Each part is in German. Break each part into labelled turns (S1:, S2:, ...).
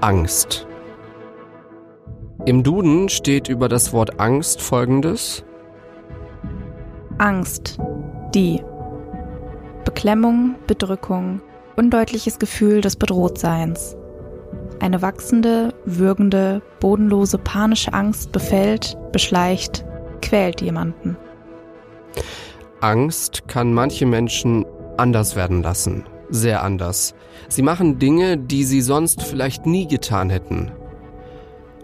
S1: Angst. Im Duden steht über das Wort Angst folgendes.
S2: Angst. Die. Beklemmung, Bedrückung, undeutliches Gefühl des Bedrohtseins. Eine wachsende, würgende, bodenlose, panische Angst befällt, beschleicht, quält jemanden.
S1: Angst kann manche Menschen anders werden lassen. Sehr anders. Sie machen Dinge, die sie sonst vielleicht nie getan hätten.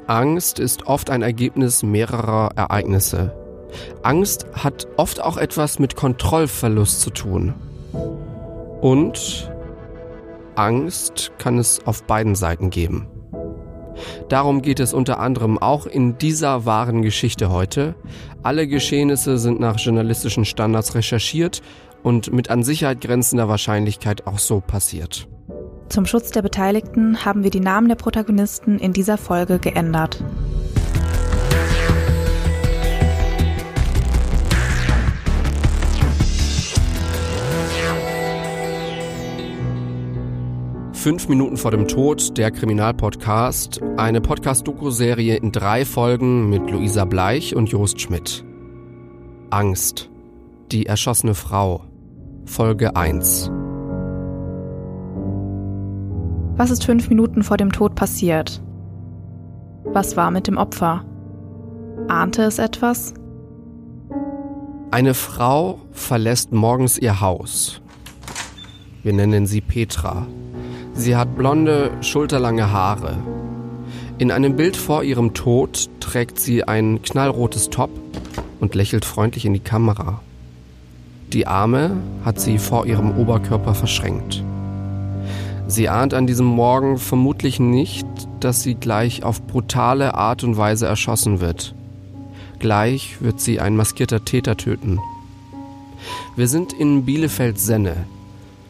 S1: Angst ist oft ein Ergebnis mehrerer Ereignisse. Angst hat oft auch etwas mit Kontrollverlust zu tun. Und Angst kann es auf beiden Seiten geben. Darum geht es unter anderem auch in dieser wahren Geschichte heute. Alle Geschehnisse sind nach journalistischen Standards recherchiert und mit an Sicherheit grenzender Wahrscheinlichkeit auch so passiert.
S2: Zum Schutz der Beteiligten haben wir die Namen der Protagonisten in dieser Folge geändert.
S1: Fünf Minuten vor dem Tod, der Kriminalpodcast, eine Podcast-Doku-Serie in drei Folgen mit Luisa Bleich und Jost Schmidt. Angst. Die erschossene Frau. Folge 1.
S2: Was ist fünf Minuten vor dem Tod passiert? Was war mit dem Opfer? Ahnte es etwas?
S1: Eine Frau verlässt morgens ihr Haus. Wir nennen sie Petra. Sie hat blonde, schulterlange Haare. In einem Bild vor ihrem Tod trägt sie ein knallrotes Top und lächelt freundlich in die Kamera. Die Arme hat sie vor ihrem Oberkörper verschränkt. Sie ahnt an diesem Morgen vermutlich nicht, dass sie gleich auf brutale Art und Weise erschossen wird. Gleich wird sie ein maskierter Täter töten. Wir sind in Bielefeld-Senne.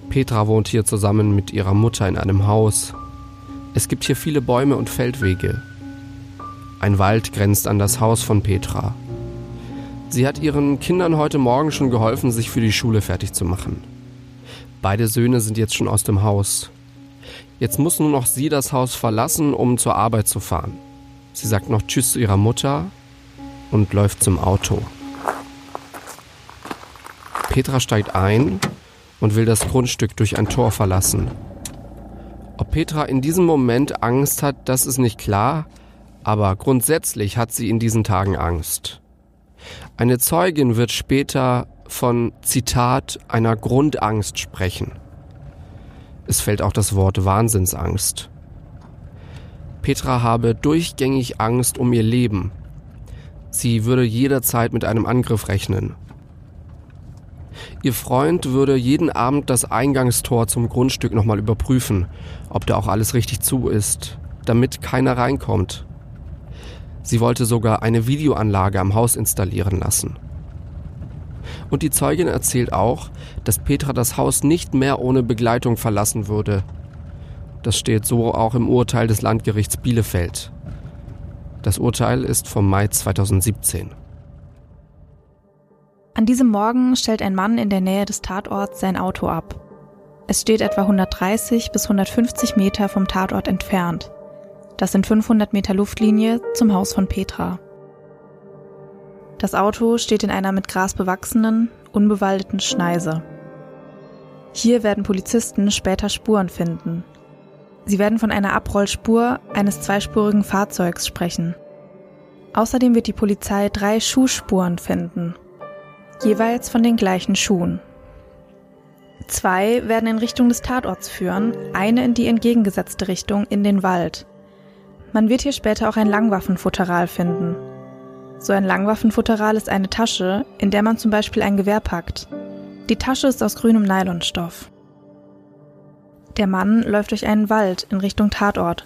S1: Petra wohnt hier zusammen mit ihrer Mutter in einem Haus. Es gibt hier viele Bäume und Feldwege. Ein Wald grenzt an das Haus von Petra. Sie hat ihren Kindern heute Morgen schon geholfen, sich für die Schule fertig zu machen. Beide Söhne sind jetzt schon aus dem Haus. Jetzt muss nur noch sie das Haus verlassen, um zur Arbeit zu fahren. Sie sagt noch Tschüss zu ihrer Mutter und läuft zum Auto. Petra steigt ein und will das Grundstück durch ein Tor verlassen. Ob Petra in diesem Moment Angst hat, das ist nicht klar, aber grundsätzlich hat sie in diesen Tagen Angst. Eine Zeugin wird später von Zitat einer Grundangst sprechen. Es fällt auch das Wort Wahnsinnsangst. Petra habe durchgängig Angst um ihr Leben. Sie würde jederzeit mit einem Angriff rechnen. Ihr Freund würde jeden Abend das Eingangstor zum Grundstück nochmal überprüfen, ob da auch alles richtig zu ist, damit keiner reinkommt. Sie wollte sogar eine Videoanlage am Haus installieren lassen. Und die Zeugin erzählt auch, dass Petra das Haus nicht mehr ohne Begleitung verlassen würde. Das steht so auch im Urteil des Landgerichts Bielefeld. Das Urteil ist vom Mai 2017.
S2: An diesem Morgen stellt ein Mann in der Nähe des Tatorts sein Auto ab. Es steht etwa 130 bis 150 Meter vom Tatort entfernt. Das sind 500 Meter Luftlinie zum Haus von Petra. Das Auto steht in einer mit Gras bewachsenen, unbewaldeten Schneise. Hier werden Polizisten später Spuren finden. Sie werden von einer Abrollspur eines zweispurigen Fahrzeugs sprechen. Außerdem wird die Polizei drei Schuhspuren finden, jeweils von den gleichen Schuhen. Zwei werden in Richtung des Tatorts führen, eine in die entgegengesetzte Richtung in den Wald. Man wird hier später auch ein Langwaffenfutteral finden, so ein Langwaffenfutteral ist eine Tasche, in der man zum Beispiel ein Gewehr packt. Die Tasche ist aus grünem Nylonstoff. Der Mann läuft durch einen Wald in Richtung Tatort.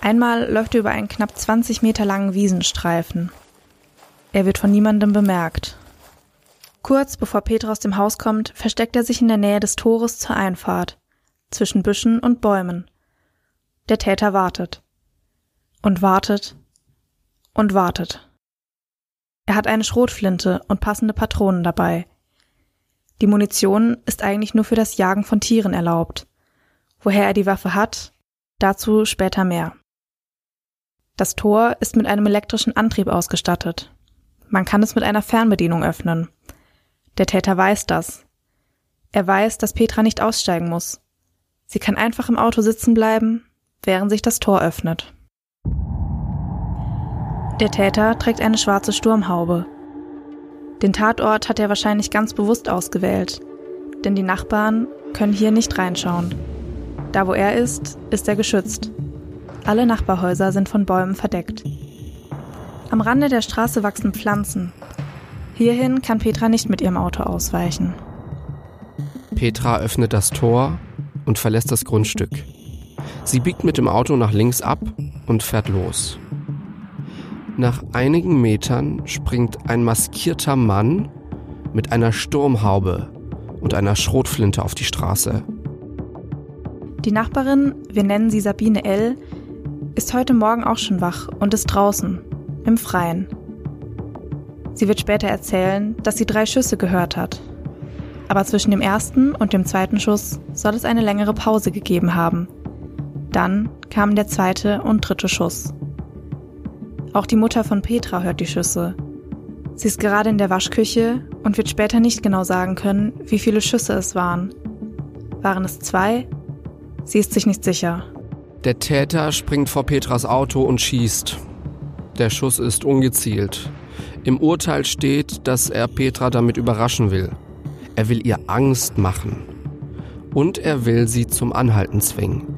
S2: Einmal läuft er über einen knapp 20 Meter langen Wiesenstreifen. Er wird von niemandem bemerkt. Kurz bevor Petra aus dem Haus kommt, versteckt er sich in der Nähe des Tores zur Einfahrt, zwischen Büschen und Bäumen. Der Täter wartet. Und wartet. Und wartet. Er hat eine Schrotflinte und passende Patronen dabei. Die Munition ist eigentlich nur für das Jagen von Tieren erlaubt. Woher er die Waffe hat, dazu später mehr. Das Tor ist mit einem elektrischen Antrieb ausgestattet. Man kann es mit einer Fernbedienung öffnen. Der Täter weiß das. Er weiß, dass Petra nicht aussteigen muss. Sie kann einfach im Auto sitzen bleiben, während sich das Tor öffnet. Der Täter trägt eine schwarze Sturmhaube. Den Tatort hat er wahrscheinlich ganz bewusst ausgewählt, denn die Nachbarn können hier nicht reinschauen. Da wo er ist, ist er geschützt. Alle Nachbarhäuser sind von Bäumen verdeckt. Am Rande der Straße wachsen Pflanzen. Hierhin kann Petra nicht mit ihrem Auto ausweichen.
S1: Petra öffnet das Tor und verlässt das Grundstück. Sie biegt mit dem Auto nach links ab und fährt los. Nach einigen Metern springt ein maskierter Mann mit einer Sturmhaube und einer Schrotflinte auf die Straße.
S2: Die Nachbarin, wir nennen sie Sabine L., ist heute Morgen auch schon wach und ist draußen, im Freien. Sie wird später erzählen, dass sie drei Schüsse gehört hat. Aber zwischen dem ersten und dem zweiten Schuss soll es eine längere Pause gegeben haben. Dann kamen der zweite und dritte Schuss. Auch die Mutter von Petra hört die Schüsse. Sie ist gerade in der Waschküche und wird später nicht genau sagen können, wie viele Schüsse es waren. Waren es zwei? Sie ist sich nicht sicher.
S1: Der Täter springt vor Petras Auto und schießt. Der Schuss ist ungezielt. Im Urteil steht, dass er Petra damit überraschen will. Er will ihr Angst machen. Und er will sie zum Anhalten zwingen.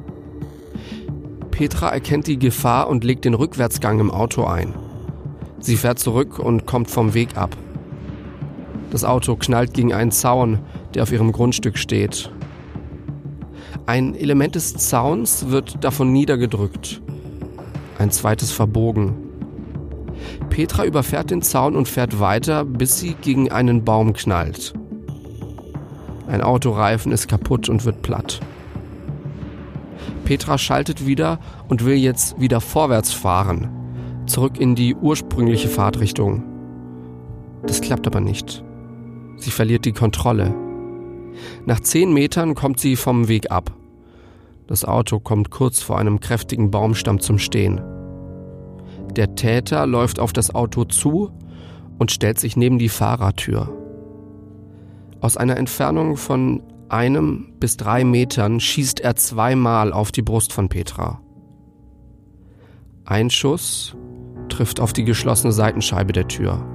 S1: Petra erkennt die Gefahr und legt den Rückwärtsgang im Auto ein. Sie fährt zurück und kommt vom Weg ab. Das Auto knallt gegen einen Zaun, der auf ihrem Grundstück steht. Ein Element des Zauns wird davon niedergedrückt. Ein zweites verbogen. Petra überfährt den Zaun und fährt weiter, bis sie gegen einen Baum knallt. Ein Autoreifen ist kaputt und wird platt. Petra schaltet wieder und will jetzt wieder vorwärts fahren, zurück in die ursprüngliche Fahrtrichtung. Das klappt aber nicht. Sie verliert die Kontrolle. Nach zehn Metern kommt sie vom Weg ab. Das Auto kommt kurz vor einem kräftigen Baumstamm zum Stehen. Der Täter läuft auf das Auto zu und stellt sich neben die Fahrertür. Aus einer Entfernung von einem bis drei Metern schießt er zweimal auf die Brust von Petra. Ein Schuss trifft auf die geschlossene Seitenscheibe der Tür.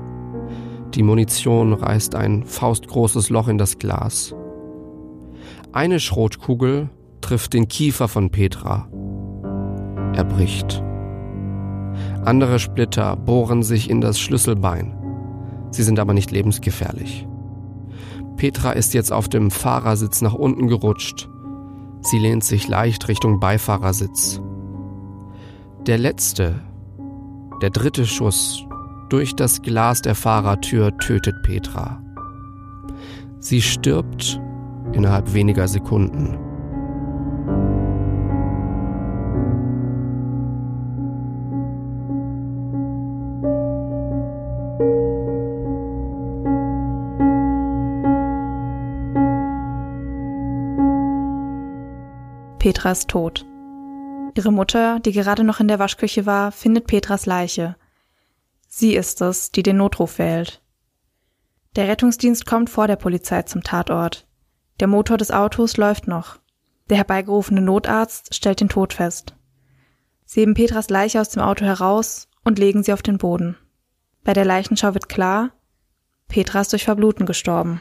S1: Die Munition reißt ein faustgroßes Loch in das Glas. Eine Schrotkugel trifft den Kiefer von Petra. Er bricht. Andere Splitter bohren sich in das Schlüsselbein. Sie sind aber nicht lebensgefährlich. Petra ist jetzt auf dem Fahrersitz nach unten gerutscht. Sie lehnt sich leicht Richtung Beifahrersitz. Der letzte, der dritte Schuss durch das Glas der Fahrertür tötet Petra. Sie stirbt innerhalb weniger Sekunden.
S2: Petra ist tot. Ihre Mutter, die gerade noch in der Waschküche war, findet Petras Leiche. Sie ist es, die den Notruf wählt. Der Rettungsdienst kommt vor der Polizei zum Tatort. Der Motor des Autos läuft noch. Der herbeigerufene Notarzt stellt den Tod fest. Sie heben Petras Leiche aus dem Auto heraus und legen sie auf den Boden. Bei der Leichenschau wird klar, Petra ist durch Verbluten gestorben.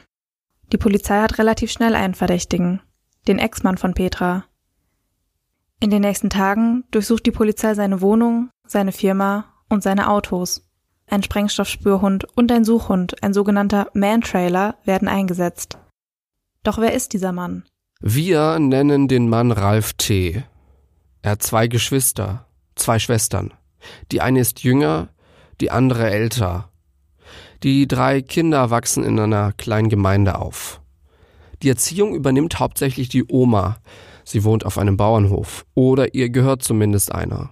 S2: Die Polizei hat relativ schnell einen Verdächtigen, den Ex-Mann von Petra, in den nächsten Tagen durchsucht die Polizei seine Wohnung, seine Firma und seine Autos. Ein Sprengstoffspürhund und ein Suchhund, ein sogenannter Man-Trailer, werden eingesetzt. Doch wer ist dieser Mann?
S1: Wir nennen den Mann Ralf T. Er hat zwei Geschwister, zwei Schwestern. Die eine ist jünger, die andere älter. Die drei Kinder wachsen in einer kleinen Gemeinde auf. Die Erziehung übernimmt hauptsächlich die Oma, Sie wohnt auf einem Bauernhof oder ihr gehört zumindest einer.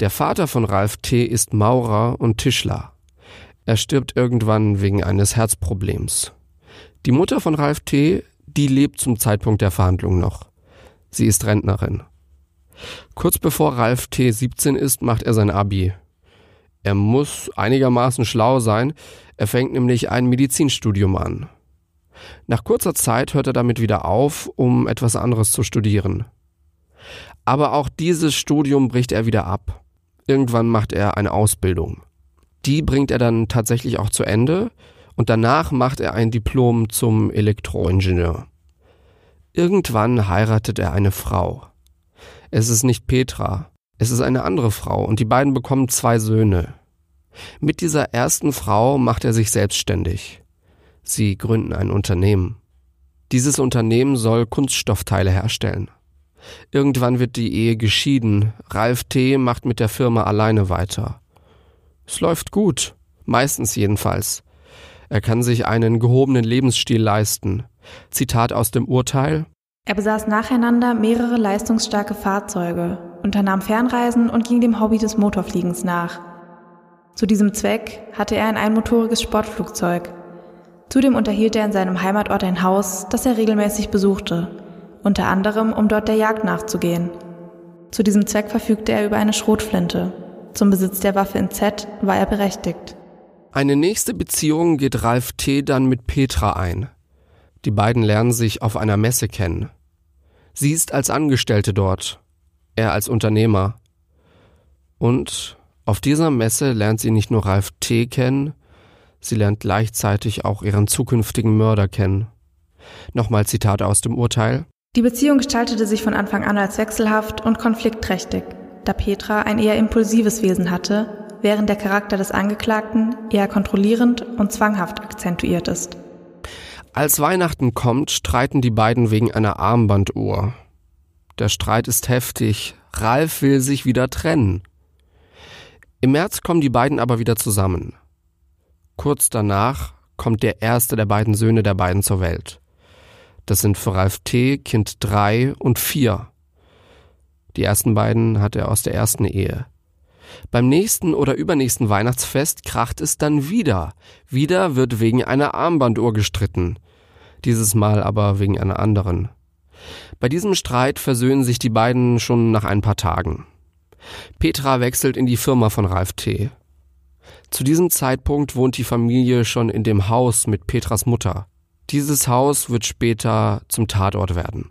S1: Der Vater von Ralf T. ist Maurer und Tischler. Er stirbt irgendwann wegen eines Herzproblems. Die Mutter von Ralf T., die lebt zum Zeitpunkt der Verhandlung noch. Sie ist Rentnerin. Kurz bevor Ralf T. 17 ist, macht er sein Abi. Er muss einigermaßen schlau sein, er fängt nämlich ein Medizinstudium an. Nach kurzer Zeit hört er damit wieder auf, um etwas anderes zu studieren. Aber auch dieses Studium bricht er wieder ab. Irgendwann macht er eine Ausbildung. Die bringt er dann tatsächlich auch zu Ende und danach macht er ein Diplom zum Elektroingenieur. Irgendwann heiratet er eine Frau. Es ist nicht Petra, es ist eine andere Frau und die beiden bekommen zwei Söhne. Mit dieser ersten Frau macht er sich selbstständig. Sie gründen ein Unternehmen. Dieses Unternehmen soll Kunststoffteile herstellen. Irgendwann wird die Ehe geschieden. Ralf T. macht mit der Firma alleine weiter. Es läuft gut, meistens jedenfalls. Er kann sich einen gehobenen Lebensstil leisten. Zitat aus dem Urteil
S2: Er besaß nacheinander mehrere leistungsstarke Fahrzeuge, unternahm Fernreisen und ging dem Hobby des Motorfliegens nach. Zu diesem Zweck hatte er ein einmotoriges Sportflugzeug. Zudem unterhielt er in seinem Heimatort ein Haus, das er regelmäßig besuchte, unter anderem um dort der Jagd nachzugehen. Zu diesem Zweck verfügte er über eine Schrotflinte. Zum Besitz der Waffe in Z war er berechtigt.
S1: Eine nächste Beziehung geht Ralf T. dann mit Petra ein. Die beiden lernen sich auf einer Messe kennen. Sie ist als Angestellte dort, er als Unternehmer. Und auf dieser Messe lernt sie nicht nur Ralf T. kennen, sie lernt gleichzeitig auch ihren zukünftigen Mörder kennen. Nochmal Zitat aus dem Urteil.
S2: Die Beziehung gestaltete sich von Anfang an als wechselhaft und konfliktträchtig, da Petra ein eher impulsives Wesen hatte, während der Charakter des Angeklagten eher kontrollierend und zwanghaft akzentuiert ist.
S1: Als Weihnachten kommt, streiten die beiden wegen einer Armbanduhr. Der Streit ist heftig. Ralf will sich wieder trennen. Im März kommen die beiden aber wieder zusammen. Kurz danach kommt der erste der beiden Söhne der beiden zur Welt. Das sind für Ralf T. Kind drei und vier. Die ersten beiden hat er aus der ersten Ehe. Beim nächsten oder übernächsten Weihnachtsfest kracht es dann wieder. Wieder wird wegen einer Armbanduhr gestritten. Dieses Mal aber wegen einer anderen. Bei diesem Streit versöhnen sich die beiden schon nach ein paar Tagen. Petra wechselt in die Firma von Ralf T. Zu diesem Zeitpunkt wohnt die Familie schon in dem Haus mit Petras Mutter. Dieses Haus wird später zum Tatort werden.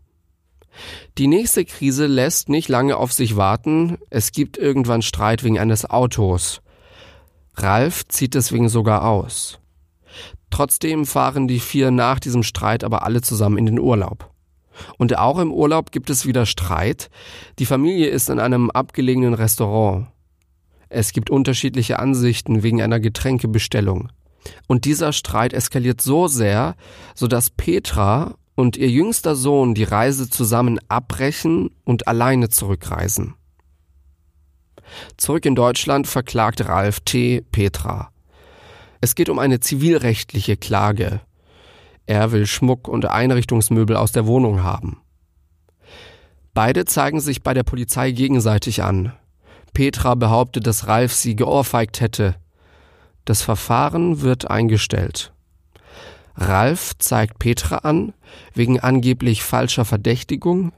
S1: Die nächste Krise lässt nicht lange auf sich warten. Es gibt irgendwann Streit wegen eines Autos. Ralf zieht deswegen sogar aus. Trotzdem fahren die vier nach diesem Streit aber alle zusammen in den Urlaub. Und auch im Urlaub gibt es wieder Streit. Die Familie ist in einem abgelegenen Restaurant. Es gibt unterschiedliche Ansichten wegen einer Getränkebestellung. Und dieser Streit eskaliert so sehr, sodass Petra und ihr jüngster Sohn die Reise zusammen abbrechen und alleine zurückreisen. Zurück in Deutschland verklagt Ralf T. Petra. Es geht um eine zivilrechtliche Klage. Er will Schmuck und Einrichtungsmöbel aus der Wohnung haben. Beide zeigen sich bei der Polizei gegenseitig an. Petra behauptet, dass Ralf sie geohrfeigt hätte. Das Verfahren wird eingestellt. Ralf zeigt Petra an wegen angeblich falscher Verdächtigung,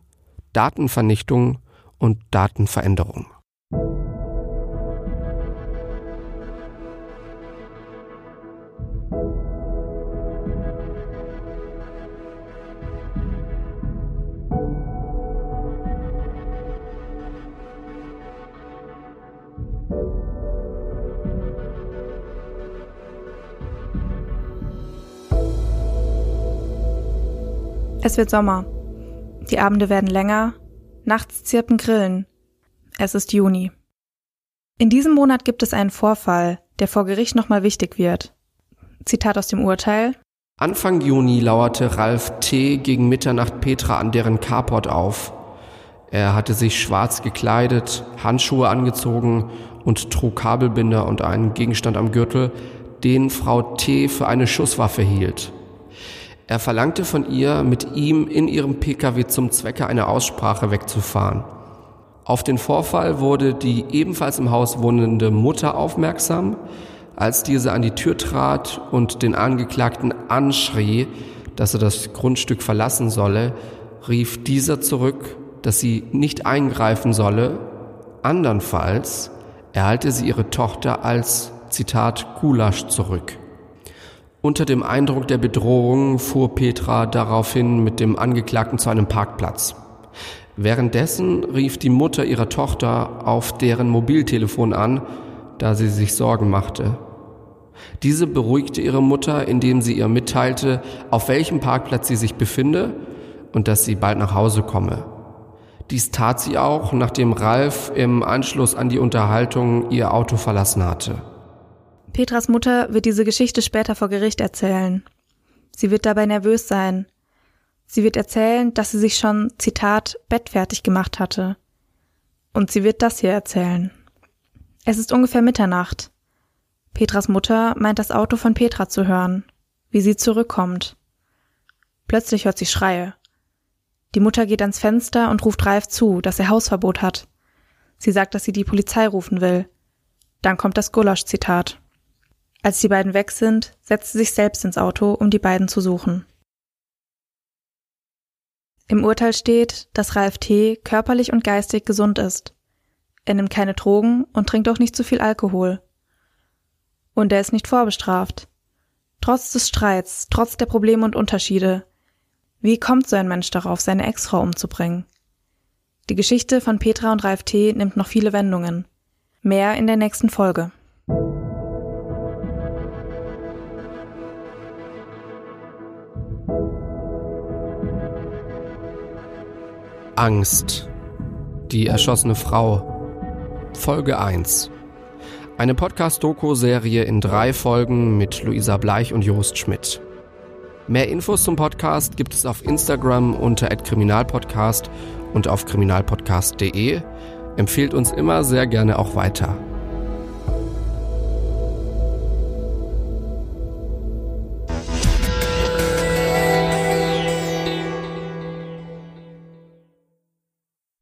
S1: Datenvernichtung und Datenveränderung.
S2: Es wird Sommer. Die Abende werden länger, nachts zirpen Grillen. Es ist Juni. In diesem Monat gibt es einen Vorfall, der vor Gericht nochmal wichtig wird. Zitat aus dem Urteil.
S1: Anfang Juni lauerte Ralf T. gegen Mitternacht Petra an deren Carport auf. Er hatte sich schwarz gekleidet, Handschuhe angezogen und trug Kabelbinder und einen Gegenstand am Gürtel, den Frau T. für eine Schusswaffe hielt. Er verlangte von ihr, mit ihm in ihrem Pkw zum Zwecke einer Aussprache wegzufahren. Auf den Vorfall wurde die ebenfalls im Haus wohnende Mutter aufmerksam, als diese an die Tür trat und den Angeklagten anschrie, dass er das Grundstück verlassen solle, rief dieser zurück, dass sie nicht eingreifen solle, andernfalls erhalte sie ihre Tochter als, Zitat, Gulasch zurück. Unter dem Eindruck der Bedrohung fuhr Petra daraufhin mit dem Angeklagten zu einem Parkplatz. Währenddessen rief die Mutter ihrer Tochter auf deren Mobiltelefon an, da sie sich Sorgen machte. Diese beruhigte ihre Mutter, indem sie ihr mitteilte, auf welchem Parkplatz sie sich befinde und dass sie bald nach Hause komme. Dies tat sie auch, nachdem Ralf im Anschluss an die Unterhaltung ihr Auto verlassen hatte.
S2: Petras Mutter wird diese Geschichte später vor Gericht erzählen. Sie wird dabei nervös sein, Sie wird erzählen, dass sie sich schon, Zitat, bettfertig gemacht hatte. Und sie wird das hier erzählen. Es ist ungefähr Mitternacht. Petras Mutter meint das Auto von Petra zu hören, wie sie zurückkommt. Plötzlich hört sie Schreie. Die Mutter geht ans Fenster und ruft Ralf zu, dass er Hausverbot hat. Sie sagt, dass sie die Polizei rufen will. Dann kommt das Gulasch-Zitat. Als die beiden weg sind, setzt sie sich selbst ins Auto, um die beiden zu suchen. Im Urteil steht, dass Ralf T. körperlich und geistig gesund ist. Er nimmt keine Drogen und trinkt auch nicht zu viel Alkohol. Und er ist nicht vorbestraft. Trotz des Streits, trotz der Probleme und Unterschiede. Wie kommt so ein Mensch darauf, seine Ex-Frau umzubringen? Die Geschichte von Petra und Ralf T. nimmt noch viele Wendungen. Mehr in der nächsten Folge.
S1: Angst. Die erschossene Frau. Folge 1. Eine Podcast-Doku-Serie in drei Folgen mit Luisa Bleich und Jost Schmidt. Mehr Infos zum Podcast gibt es auf Instagram unter @kriminalpodcast und auf kriminalpodcast.de. Empfehlt uns immer sehr gerne auch weiter.